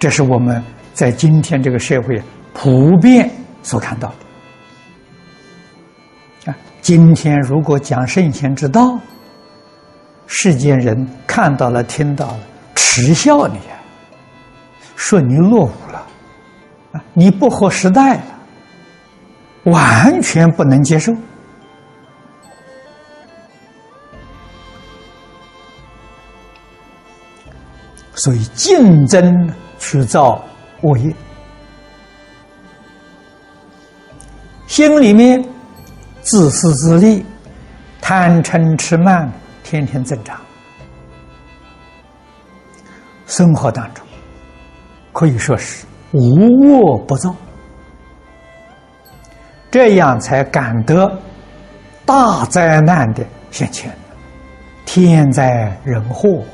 这是我们在今天这个社会普遍所看到的。啊，今天如果讲圣贤之道，世间人看到了、听到了，耻笑你啊，说你落伍了，啊，你不合时代了，完全不能接受。所以竞争去造恶业，心里面自私自利、贪嗔痴慢，天天增长。生活当中可以说是无恶不造，这样才感得大灾难的现前，天灾人祸。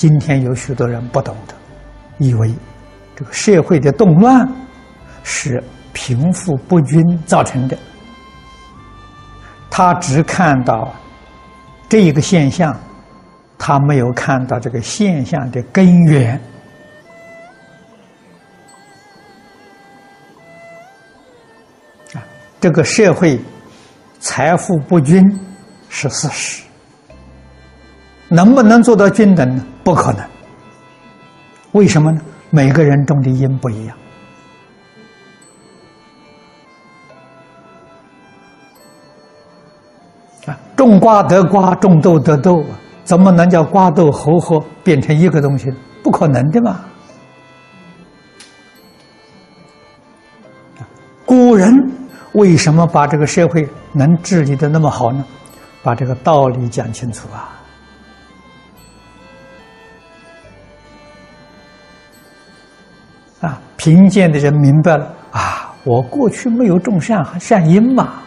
今天有许多人不懂得，以为这个社会的动乱是贫富不均造成的。他只看到这一个现象，他没有看到这个现象的根源。啊，这个社会财富不均是事实。能不能做到均等呢？不可能。为什么呢？每个人种的因不一样。啊，种瓜得瓜，种豆得豆，怎么能叫瓜豆合合变成一个东西？不可能的嘛。古人为什么把这个社会能治理的那么好呢？把这个道理讲清楚啊。贫贱的人明白了啊！我过去没有种善善因嘛，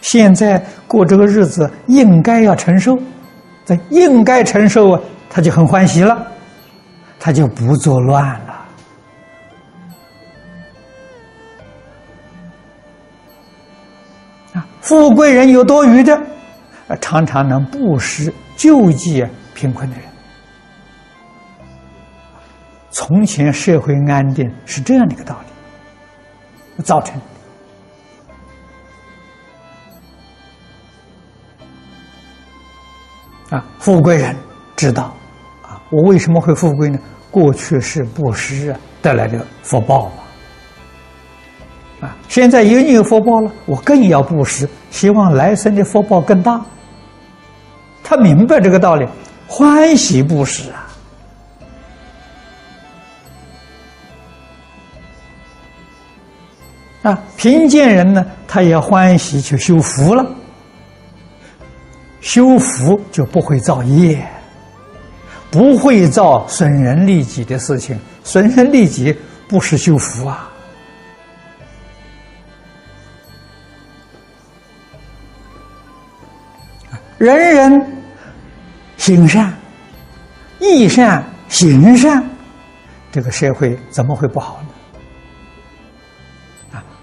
现在过这个日子应该要承受，这应该承受啊，他就很欢喜了，他就不作乱了。啊，富贵人有多余的，常常能布施救济贫困的人。从前社会安定是这样的一个道理，造成啊，富贵人知道啊，我为什么会富贵呢？过去是布施带来的福报嘛，啊，现在有你有福报了，我更要布施，希望来生的福报更大。他明白这个道理，欢喜布施啊。啊，贫贱人呢，他也欢喜去修福了。修福就不会造业，不会造损人利己的事情。损人利己不是修福啊！人人行善、义善、行善，这个社会怎么会不好呢？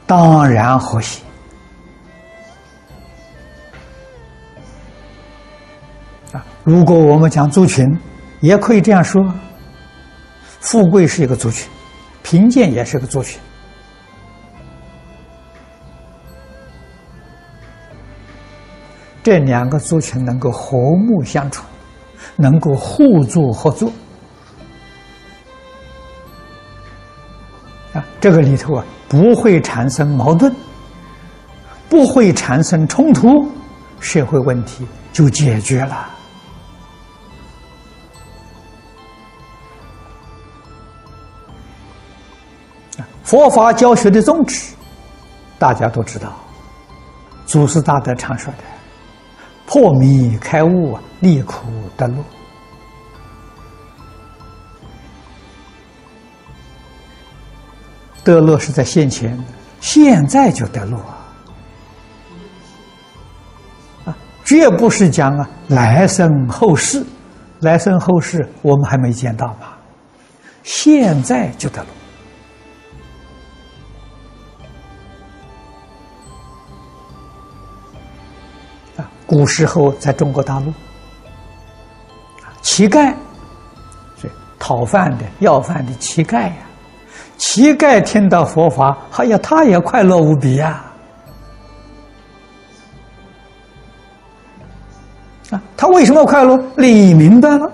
当然和谐啊！如果我们讲族群，也可以这样说：富贵是一个族群，贫贱也是个族群。这两个族群能够和睦相处，能够互助合作啊！这个里头啊。不会产生矛盾，不会产生冲突，社会问题就解决了。佛法教学的宗旨，大家都知道，祖师大德常说的：“破迷开悟，离苦得乐。”得乐是在现前，现在就得乐啊！绝不是讲啊来生后世，来生后世我们还没见到吧？现在就得乐啊！古时候在中国大陆，乞丐，是讨饭的、要饭的乞丐呀。乞丐听到佛法，哎呀，他也快乐无比呀！啊，他为什么快乐？理明白了，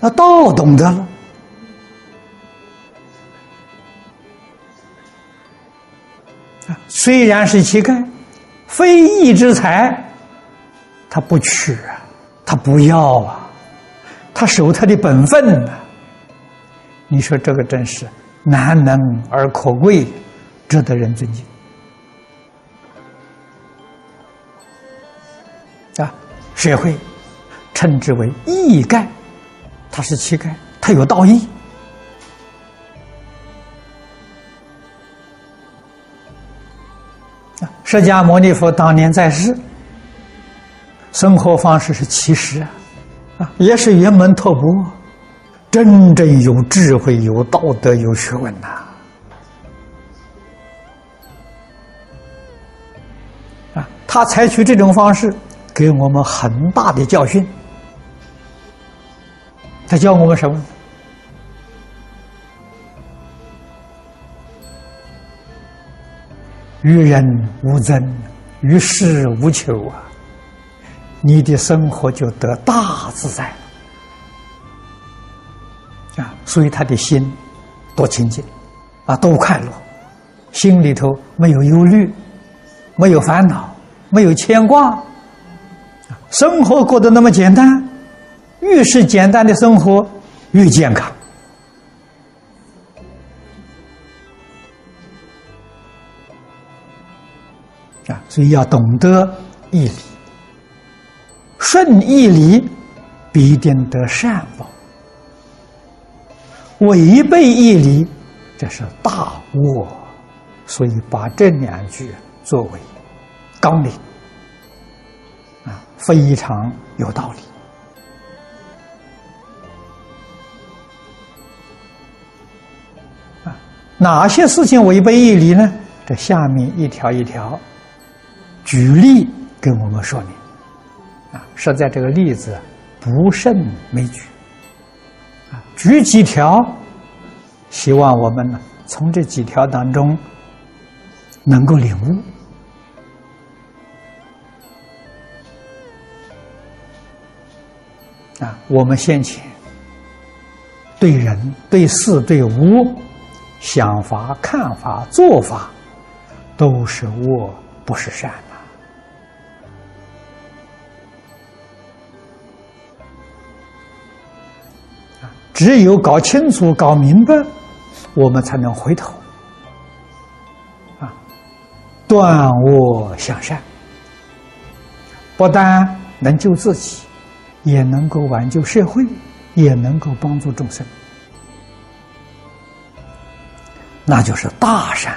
那道懂得了。虽然是乞丐，非义之财，他不取啊，他不要啊，他守他的本分呢。你说这个真是。难能而可贵，值得人尊敬啊！社会称之为义丐，他是乞丐，他有道义啊！释迦牟尼佛当年在世，生活方式是乞食啊，也是圆门托钵。真正有智慧、有道德、有学问呐！啊，他采取这种方式，给我们很大的教训。他教我们什么？与人无争，与世无求啊！你的生活就得大自在。啊，所以他的心多清净，啊，多快乐，心里头没有忧虑，没有烦恼，没有牵挂，生活过得那么简单，越是简单的生活越健康。啊，所以要懂得义理，顺义理必定得善报。违背义理，这是大恶，所以把这两句作为纲领，啊，非常有道理。啊，哪些事情违背义理呢？这下面一条一条举例跟我们说明。啊，实在这个例子不胜枚举。举几条，希望我们呢从这几条当中能够领悟啊，我们先前对人、对事、对物想法、看法、做法都是恶，不是善。只有搞清楚、搞明白，我们才能回头啊，断恶向善。不但能救自己，也能够挽救社会，也能够帮助众生，那就是大善。